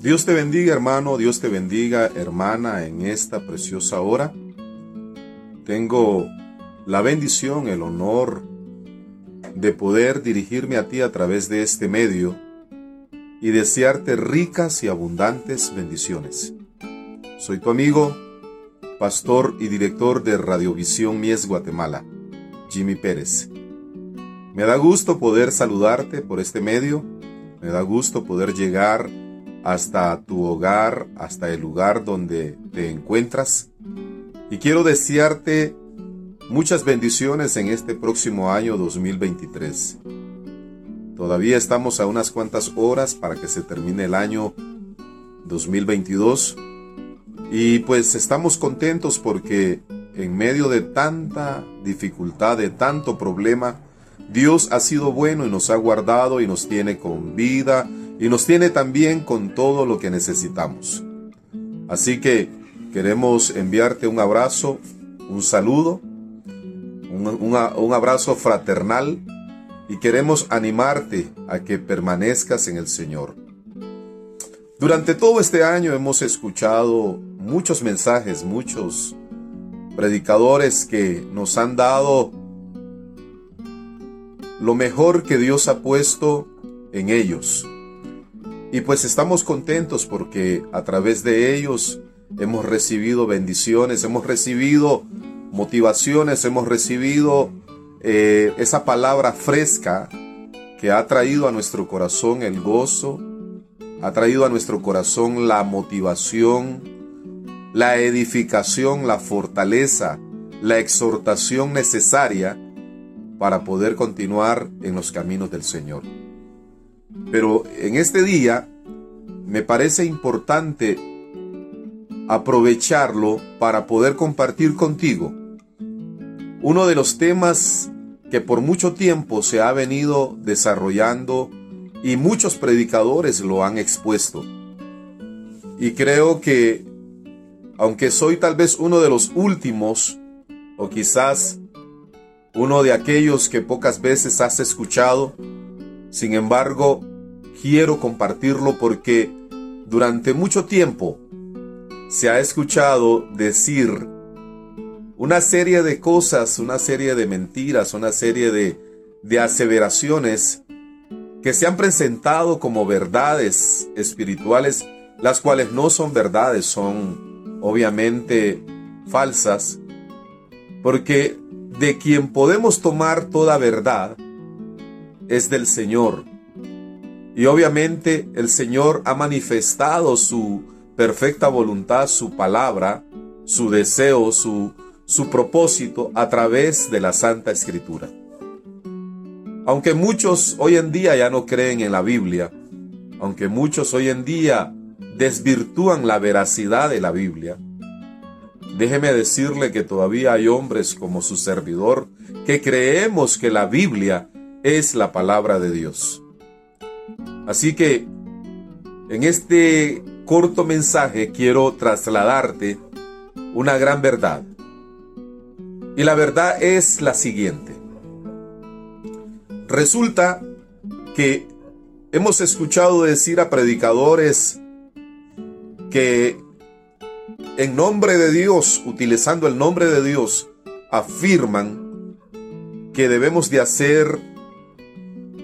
Dios te bendiga hermano, Dios te bendiga hermana en esta preciosa hora. Tengo la bendición, el honor de poder dirigirme a ti a través de este medio y desearte ricas y abundantes bendiciones. Soy tu amigo, pastor y director de Radiovisión Mies Guatemala, Jimmy Pérez. Me da gusto poder saludarte por este medio, me da gusto poder llegar hasta tu hogar, hasta el lugar donde te encuentras. Y quiero desearte muchas bendiciones en este próximo año 2023. Todavía estamos a unas cuantas horas para que se termine el año 2022 y pues estamos contentos porque en medio de tanta dificultad, de tanto problema, Dios ha sido bueno y nos ha guardado y nos tiene con vida y nos tiene también con todo lo que necesitamos. Así que queremos enviarte un abrazo, un saludo, un, un abrazo fraternal y queremos animarte a que permanezcas en el Señor. Durante todo este año hemos escuchado muchos mensajes, muchos predicadores que nos han dado lo mejor que Dios ha puesto en ellos. Y pues estamos contentos porque a través de ellos hemos recibido bendiciones, hemos recibido motivaciones, hemos recibido eh, esa palabra fresca que ha traído a nuestro corazón el gozo, ha traído a nuestro corazón la motivación, la edificación, la fortaleza, la exhortación necesaria para poder continuar en los caminos del Señor. Pero en este día me parece importante aprovecharlo para poder compartir contigo uno de los temas que por mucho tiempo se ha venido desarrollando y muchos predicadores lo han expuesto. Y creo que, aunque soy tal vez uno de los últimos, o quizás uno de aquellos que pocas veces has escuchado, sin embargo, quiero compartirlo porque durante mucho tiempo se ha escuchado decir una serie de cosas, una serie de mentiras, una serie de, de aseveraciones que se han presentado como verdades espirituales, las cuales no son verdades, son obviamente falsas, porque de quien podemos tomar toda verdad es del Señor. Y obviamente el Señor ha manifestado su perfecta voluntad, su palabra, su deseo, su, su propósito a través de la Santa Escritura. Aunque muchos hoy en día ya no creen en la Biblia, aunque muchos hoy en día desvirtúan la veracidad de la Biblia, déjeme decirle que todavía hay hombres como su servidor que creemos que la Biblia es la palabra de Dios. Así que en este corto mensaje quiero trasladarte una gran verdad. Y la verdad es la siguiente. Resulta que hemos escuchado decir a predicadores que en nombre de Dios, utilizando el nombre de Dios, afirman que debemos de hacer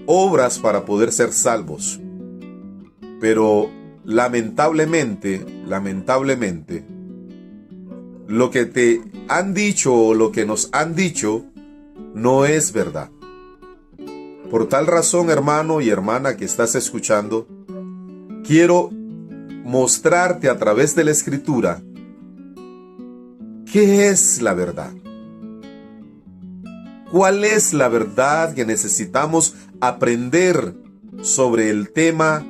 obras para poder ser salvos. Pero lamentablemente, lamentablemente, lo que te han dicho o lo que nos han dicho no es verdad. Por tal razón, hermano y hermana que estás escuchando, quiero mostrarte a través de la escritura qué es la verdad. ¿Cuál es la verdad que necesitamos aprender sobre el tema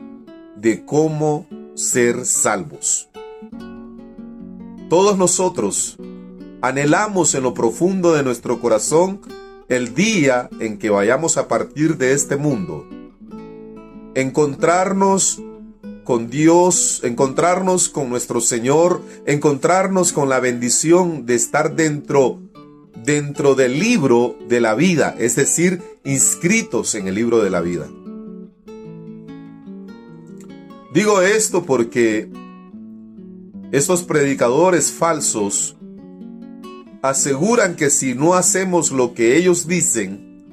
de cómo ser salvos? Todos nosotros anhelamos en lo profundo de nuestro corazón el día en que vayamos a partir de este mundo. Encontrarnos con Dios, encontrarnos con nuestro Señor, encontrarnos con la bendición de estar dentro dentro del libro de la vida, es decir, inscritos en el libro de la vida. Digo esto porque estos predicadores falsos aseguran que si no hacemos lo que ellos dicen,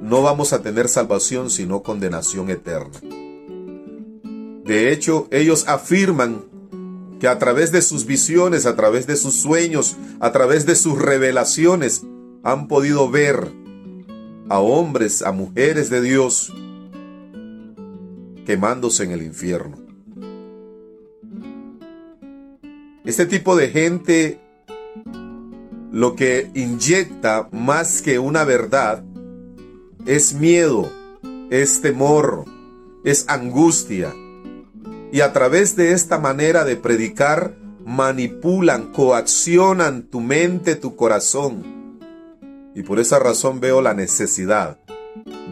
no vamos a tener salvación sino condenación eterna. De hecho, ellos afirman que a través de sus visiones, a través de sus sueños, a través de sus revelaciones, han podido ver a hombres, a mujeres de Dios, quemándose en el infierno. Este tipo de gente lo que inyecta más que una verdad es miedo, es temor, es angustia. Y a través de esta manera de predicar, manipulan, coaccionan tu mente, tu corazón. Y por esa razón veo la necesidad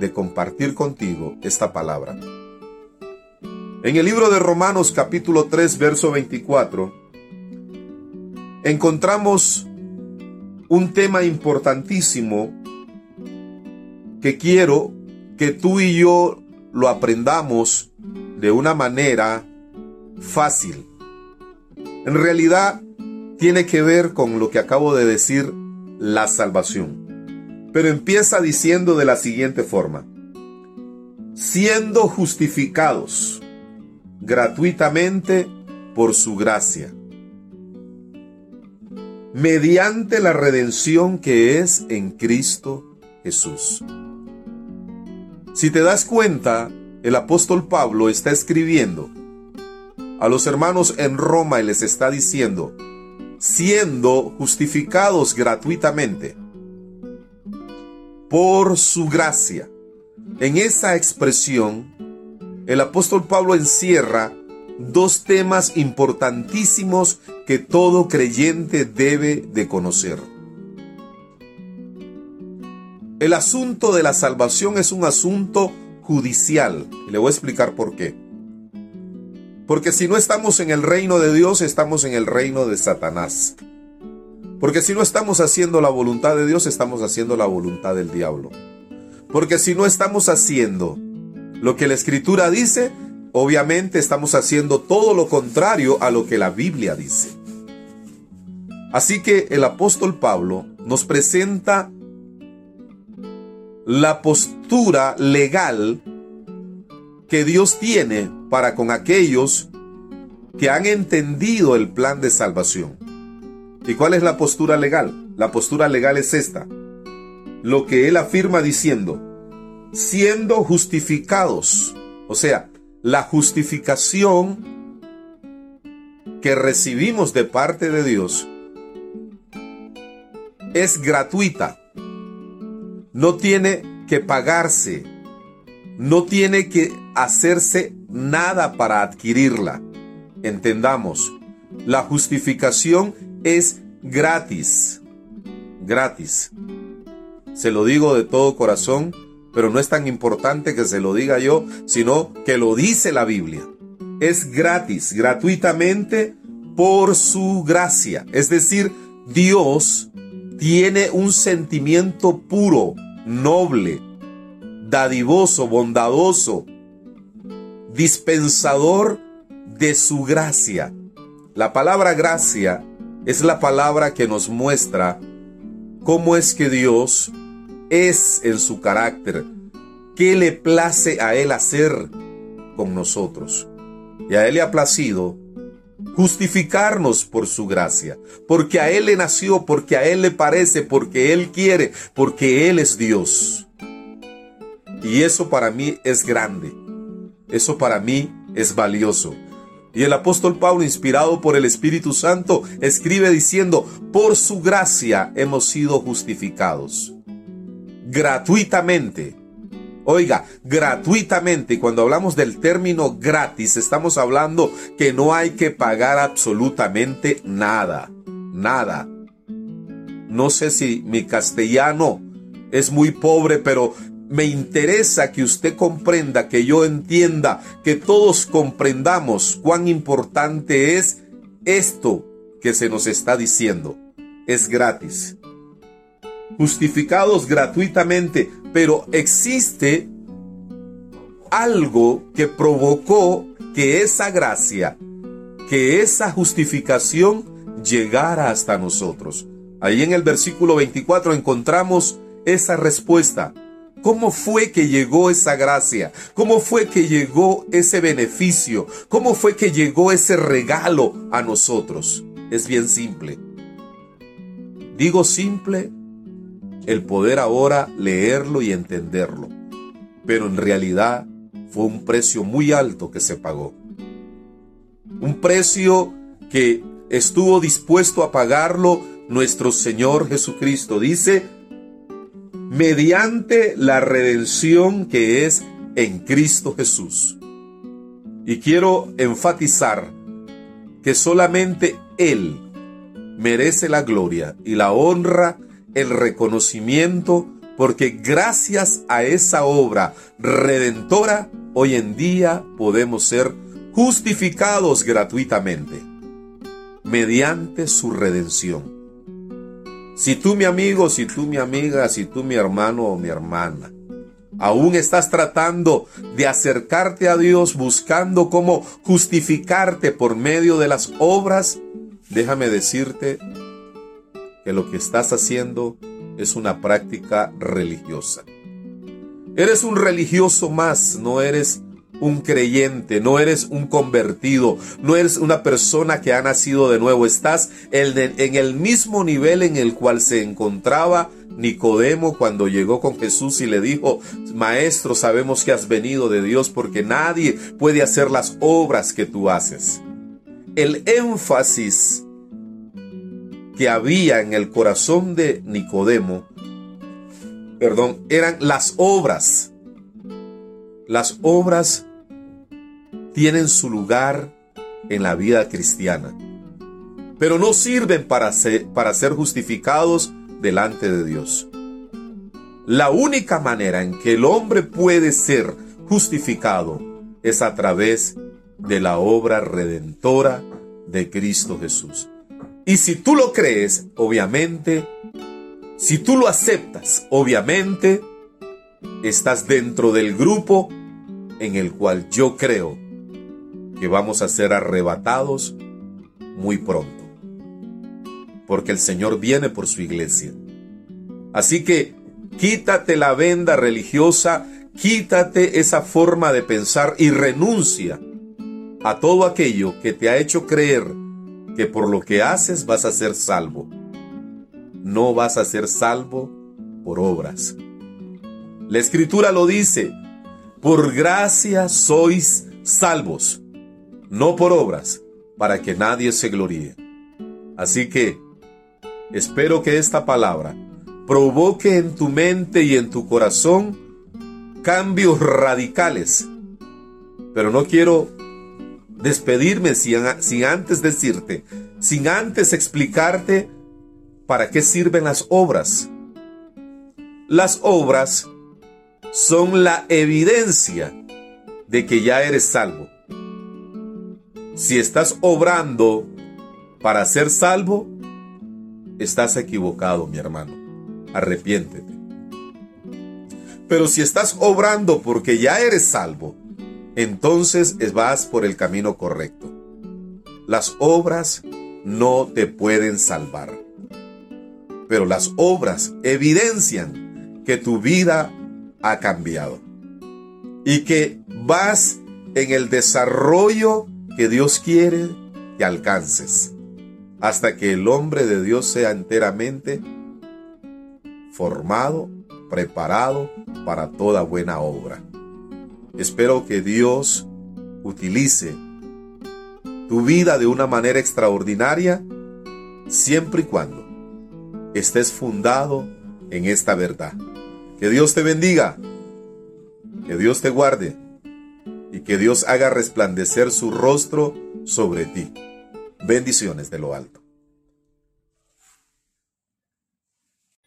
de compartir contigo esta palabra. En el libro de Romanos capítulo 3, verso 24, encontramos un tema importantísimo que quiero que tú y yo lo aprendamos de una manera fácil. En realidad tiene que ver con lo que acabo de decir, la salvación. Pero empieza diciendo de la siguiente forma, siendo justificados gratuitamente por su gracia, mediante la redención que es en Cristo Jesús. Si te das cuenta, el apóstol Pablo está escribiendo a los hermanos en Roma y les está diciendo, siendo justificados gratuitamente por su gracia. En esa expresión, el apóstol Pablo encierra dos temas importantísimos que todo creyente debe de conocer. El asunto de la salvación es un asunto judicial. Le voy a explicar por qué. Porque si no estamos en el reino de Dios, estamos en el reino de Satanás. Porque si no estamos haciendo la voluntad de Dios, estamos haciendo la voluntad del diablo. Porque si no estamos haciendo lo que la escritura dice, obviamente estamos haciendo todo lo contrario a lo que la Biblia dice. Así que el apóstol Pablo nos presenta la postura legal que Dios tiene para con aquellos que han entendido el plan de salvación. ¿Y cuál es la postura legal? La postura legal es esta. Lo que él afirma diciendo, siendo justificados, o sea, la justificación que recibimos de parte de Dios es gratuita no tiene que pagarse, no tiene que hacerse nada para adquirirla. Entendamos, la justificación es gratis, gratis. Se lo digo de todo corazón, pero no es tan importante que se lo diga yo, sino que lo dice la Biblia. Es gratis, gratuitamente por su gracia. Es decir, Dios tiene un sentimiento puro, noble, dadivoso, bondadoso, dispensador de su gracia. La palabra gracia es la palabra que nos muestra cómo es que Dios es en su carácter, qué le place a Él hacer con nosotros. Y a Él le ha placido justificarnos por su gracia, porque a Él le nació, porque a Él le parece, porque Él quiere, porque Él es Dios. Y eso para mí es grande, eso para mí es valioso. Y el apóstol Pablo, inspirado por el Espíritu Santo, escribe diciendo, por su gracia hemos sido justificados. Gratuitamente Oiga, gratuitamente, cuando hablamos del término gratis, estamos hablando que no hay que pagar absolutamente nada, nada. No sé si mi castellano es muy pobre, pero me interesa que usted comprenda, que yo entienda, que todos comprendamos cuán importante es esto que se nos está diciendo. Es gratis. Justificados gratuitamente pero existe algo que provocó que esa gracia, que esa justificación llegara hasta nosotros. Ahí en el versículo 24 encontramos esa respuesta. ¿Cómo fue que llegó esa gracia? ¿Cómo fue que llegó ese beneficio? ¿Cómo fue que llegó ese regalo a nosotros? Es bien simple. Digo simple el poder ahora leerlo y entenderlo, pero en realidad fue un precio muy alto que se pagó. Un precio que estuvo dispuesto a pagarlo nuestro Señor Jesucristo. Dice, mediante la redención que es en Cristo Jesús. Y quiero enfatizar que solamente Él merece la gloria y la honra, el reconocimiento, porque gracias a esa obra redentora, hoy en día podemos ser justificados gratuitamente, mediante su redención. Si tú mi amigo, si tú mi amiga, si tú mi hermano o mi hermana, aún estás tratando de acercarte a Dios buscando cómo justificarte por medio de las obras, déjame decirte que lo que estás haciendo es una práctica religiosa. Eres un religioso más, no eres un creyente, no eres un convertido, no eres una persona que ha nacido de nuevo, estás en el mismo nivel en el cual se encontraba Nicodemo cuando llegó con Jesús y le dijo, Maestro, sabemos que has venido de Dios porque nadie puede hacer las obras que tú haces. El énfasis que había en el corazón de Nicodemo, perdón, eran las obras. Las obras tienen su lugar en la vida cristiana, pero no sirven para ser, para ser justificados delante de Dios. La única manera en que el hombre puede ser justificado es a través de la obra redentora de Cristo Jesús. Y si tú lo crees, obviamente, si tú lo aceptas, obviamente, estás dentro del grupo en el cual yo creo que vamos a ser arrebatados muy pronto. Porque el Señor viene por su iglesia. Así que quítate la venda religiosa, quítate esa forma de pensar y renuncia a todo aquello que te ha hecho creer que por lo que haces vas a ser salvo. No vas a ser salvo por obras. La escritura lo dice, por gracia sois salvos no por obras, para que nadie se gloríe. Así que, espero que esta palabra provoque en tu mente y en tu corazón cambios radicales. Pero no quiero despedirme sin, sin, antes decirte, sin antes explicarte para qué sirven las obras. Las obras son la evidencia de que ya eres salvo. Si estás obrando para ser salvo, estás equivocado, mi hermano. Arrepiéntete. Pero si estás obrando porque ya eres salvo, entonces vas por el camino correcto. Las obras no te pueden salvar. Pero las obras evidencian que tu vida ha cambiado y que vas en el desarrollo que Dios quiere que alcances, hasta que el hombre de Dios sea enteramente formado, preparado para toda buena obra. Espero que Dios utilice tu vida de una manera extraordinaria, siempre y cuando estés fundado en esta verdad. Que Dios te bendiga, que Dios te guarde que Dios haga resplandecer su rostro sobre ti. Bendiciones de lo alto.